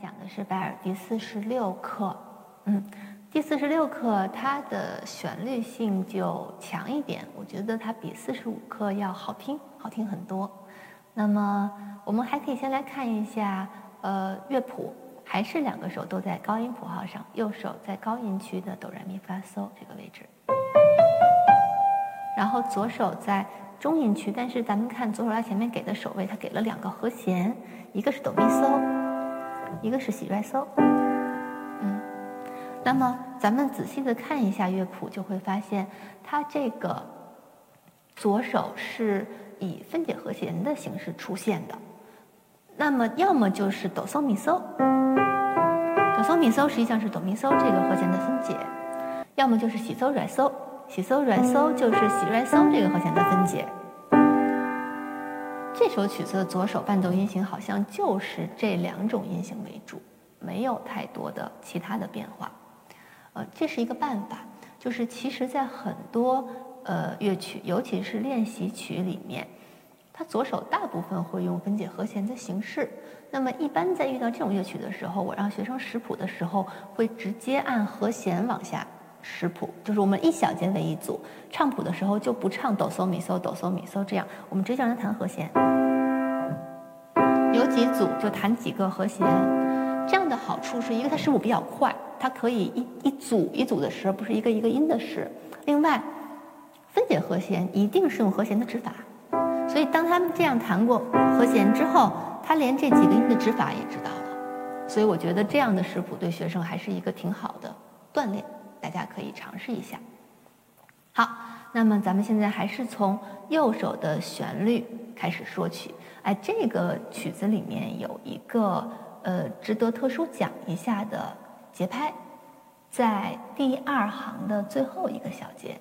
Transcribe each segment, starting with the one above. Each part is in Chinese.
讲的是拜尔第四十六课，嗯，第四十六课它的旋律性就强一点，我觉得它比四十五课要好听，好听很多。那么我们还可以先来看一下，呃，乐谱还是两个手都在高音谱号上，右手在高音区的哆来咪发嗦这个位置，然后左手在中音区，但是咱们看左手拉前面给的手位，它给了两个和弦，一个是哆咪嗦。一个是喜瑞嗦，嗯，那么咱们仔细的看一下乐谱，就会发现它这个左手是以分解和弦的形式出现的。那么要么就是哆嗦咪嗦，哆嗦咪嗦实际上是哆咪嗦这个和弦的分解；要么就是喜嗦瑞嗦，喜嗦瑞嗦就是喜瑞嗦这个和弦的分解。这首曲子的左手伴奏音型好像就是这两种音型为主，没有太多的其他的变化。呃，这是一个办法，就是其实在很多呃乐曲，尤其是练习曲里面，它左手大部分会用分解和弦的形式。那么一般在遇到这种乐曲的时候，我让学生识谱的时候，会直接按和弦往下。识谱就是我们一小节为一组，唱谱的时候就不唱哆嗦咪嗦哆嗦咪嗦这样，我们直接让他弹和弦。有几组就弹几个和弦，这样的好处是一个它识谱比较快，它可以一一组一组的识，不是一个一个音的识。另外，分解和弦一定是用和弦的指法，所以当他们这样弹过和弦之后，他连这几个音的指法也知道了。所以我觉得这样的识谱对学生还是一个挺好的锻炼。大家可以尝试一下。好，那么咱们现在还是从右手的旋律开始说起。哎，这个曲子里面有一个呃值得特殊讲一下的节拍，在第二行的最后一个小节。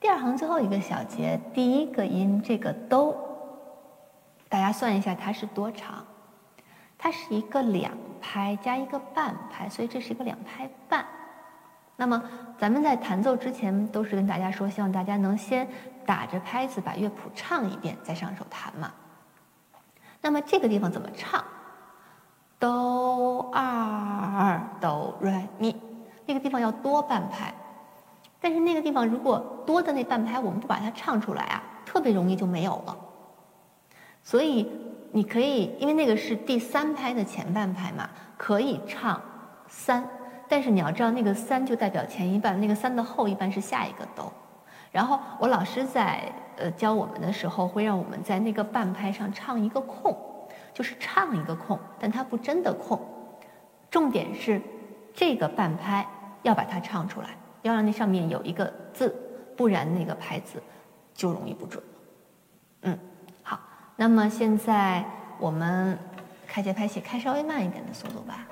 第二行最后一个小节，第一个音这个哆，大家算一下它是多长？它是一个两拍加一个半拍，所以这是一个两拍半。那么，咱们在弹奏之前都是跟大家说，希望大家能先打着拍子把乐谱唱一遍，再上手弹嘛。那么这个地方怎么唱？哆二哆来咪，那个地方要多半拍。但是那个地方如果多的那半拍我们不把它唱出来啊，特别容易就没有了。所以你可以，因为那个是第三拍的前半拍嘛，可以唱三。但是你要知道，那个三就代表前一半，那个三的后一半是下一个哆。然后我老师在呃教我们的时候，会让我们在那个半拍上唱一个空，就是唱一个空，但它不真的空。重点是这个半拍要把它唱出来，要让那上面有一个字，不然那个拍子就容易不准。嗯，好，那么现在我们开节拍器开稍微慢一点的速度吧。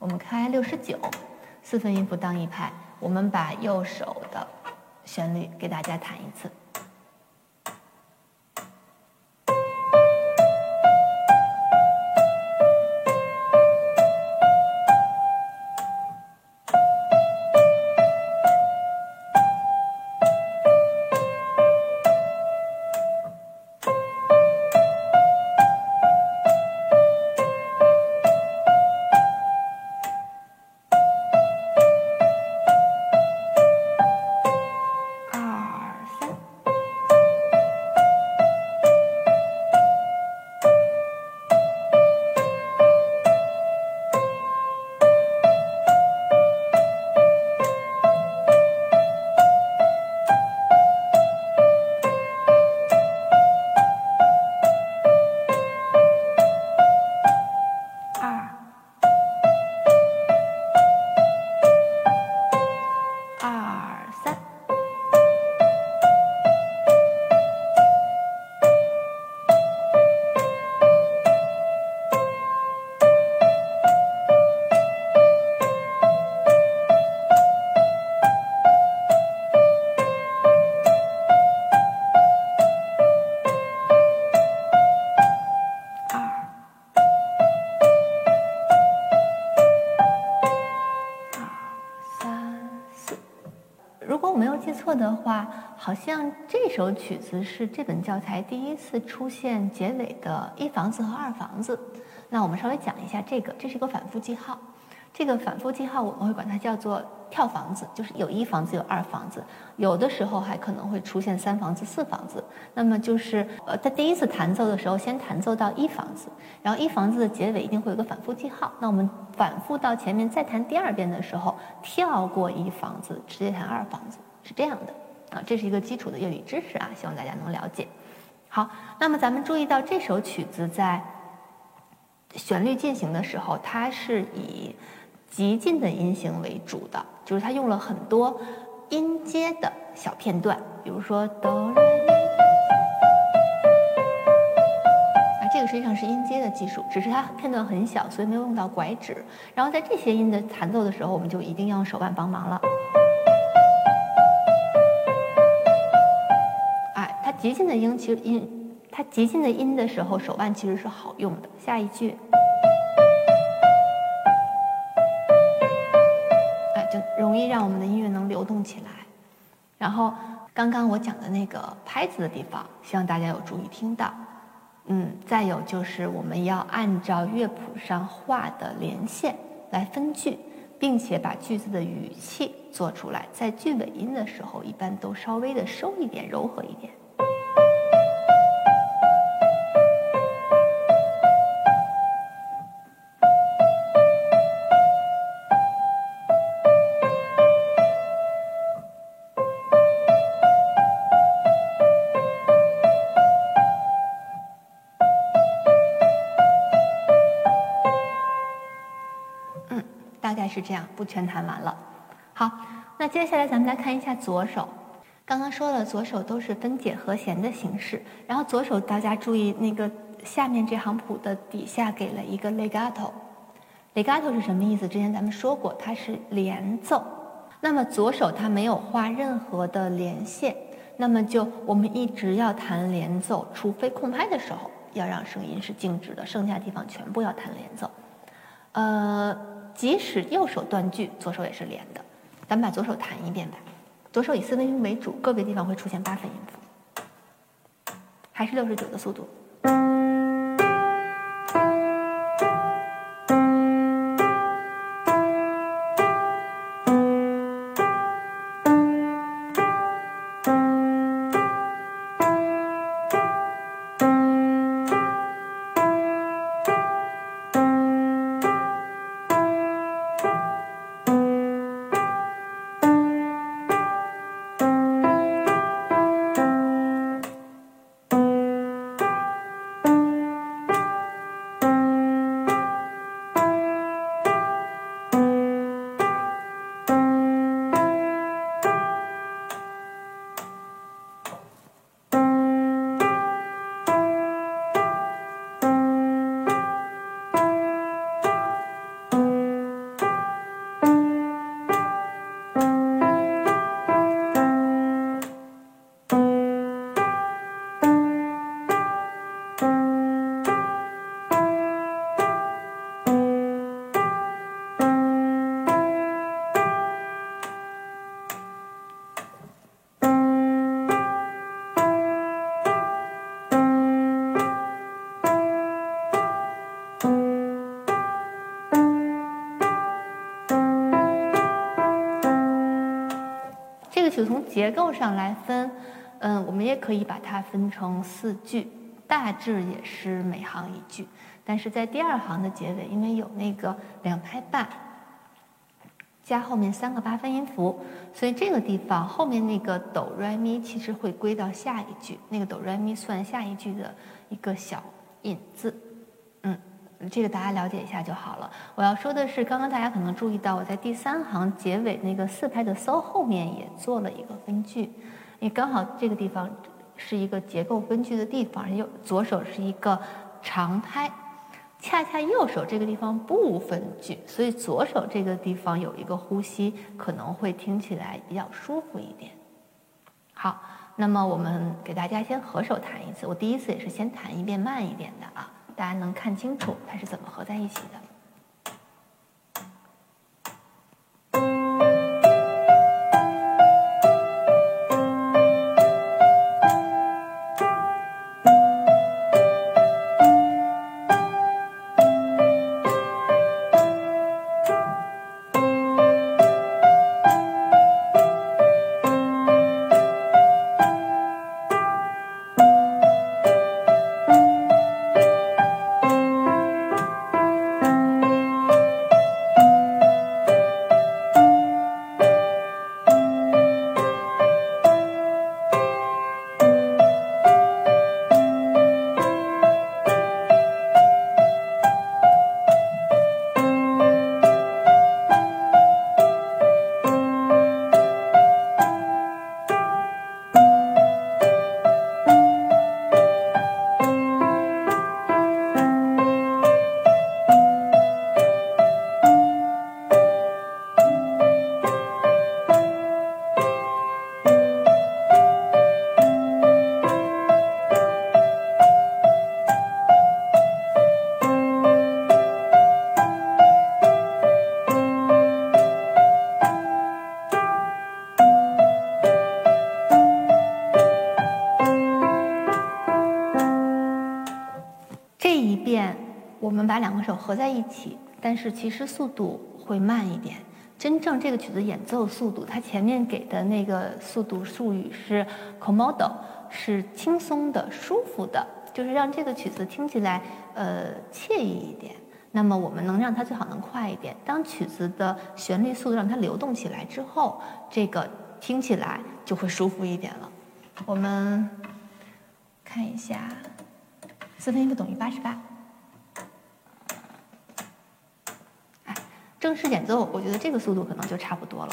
我们开六十九，四分音符当一拍。我们把右手的旋律给大家弹一次。好像这首曲子是这本教材第一次出现结尾的一房子和二房子，那我们稍微讲一下这个，这是一个反复记号。这个反复记号我们会管它叫做跳房子，就是有一房子有二房子，有的时候还可能会出现三房子四房子。那么就是呃，在第一次弹奏的时候，先弹奏到一房子，然后一房子的结尾一定会有个反复记号。那我们反复到前面再弹第二遍的时候，跳过一房子，直接弹二房子，是这样的啊。这是一个基础的乐理知识啊，希望大家能了解。好，那么咱们注意到这首曲子在旋律进行的时候，它是以极近的音型为主的，就是它用了很多音阶的小片段，比如说哆来咪，啊，这个实际上是音阶的技术，只是它片段很小，所以没有用到拐指。然后在这些音的弹奏的时候，我们就一定要用手腕帮忙了。极尽的音其实音，它极尽的音的时候，手腕其实是好用的。下一句，哎，就容易让我们的音乐能流动起来。然后刚刚我讲的那个拍子的地方，希望大家有注意听到。嗯，再有就是我们要按照乐谱上画的连线来分句，并且把句子的语气做出来，在句尾音的时候，一般都稍微的收一点，柔和一点。大概是这样，不全弹完了。好，那接下来咱们来看一下左手。刚刚说了，左手都是分解和弦的形式。然后左手大家注意，那个下面这行谱的底下给了一个 legato。legato 是什么意思？之前咱们说过，它是连奏。那么左手它没有画任何的连线，那么就我们一直要弹连奏，除非空拍的时候要让声音是静止的，剩下地方全部要弹连奏。呃。即使右手断句，左手也是连的。咱们把左手弹一遍吧。左手以四分音符为主，个别地方会出现八分音符，还是六十九的速度。就从结构上来分，嗯，我们也可以把它分成四句，大致也是每行一句。但是在第二行的结尾，因为有那个两拍半加后面三个八分音符，所以这个地方后面那个哆来咪其实会归到下一句，那个哆来咪算下一句的一个小引子，嗯。这个大家了解一下就好了。我要说的是，刚刚大家可能注意到，我在第三行结尾那个四拍的 so 后面也做了一个分句，因为刚好这个地方是一个结构分句的地方，右左手是一个长拍，恰恰右手这个地方不分句，所以左手这个地方有一个呼吸，可能会听起来比较舒服一点。好，那么我们给大家先合手弹一次，我第一次也是先弹一遍慢一点的啊。大家能看清楚它是怎么合在一起的。个手合在一起，但是其实速度会慢一点。真正这个曲子演奏速度，它前面给的那个速度术语是 comodo，是轻松的、舒服的，就是让这个曲子听起来呃惬意一点。那么我们能让它最好能快一点。当曲子的旋律速度让它流动起来之后，这个听起来就会舒服一点了。我们看一下，四分音符等于八十八。正式演奏，我觉得这个速度可能就差不多了。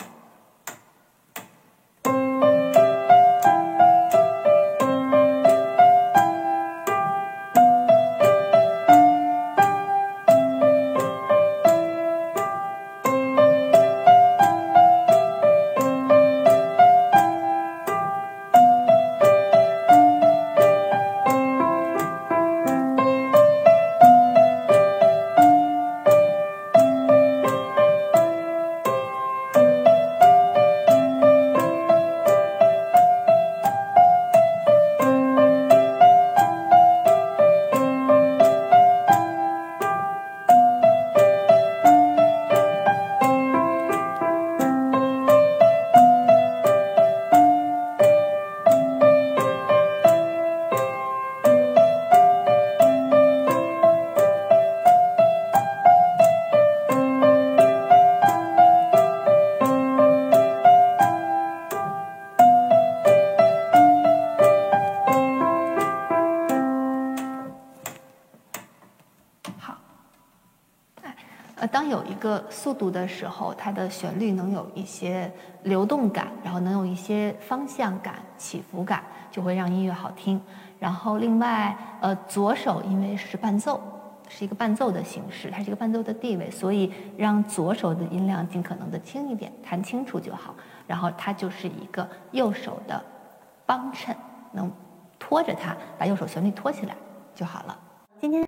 速度的时候，它的旋律能有一些流动感，然后能有一些方向感、起伏感，就会让音乐好听。然后另外，呃，左手因为是伴奏，是一个伴奏的形式，它是一个伴奏的地位，所以让左手的音量尽可能的轻一点，弹清楚就好。然后它就是一个右手的帮衬，能拖着它把右手旋律拖起来就好了。今天。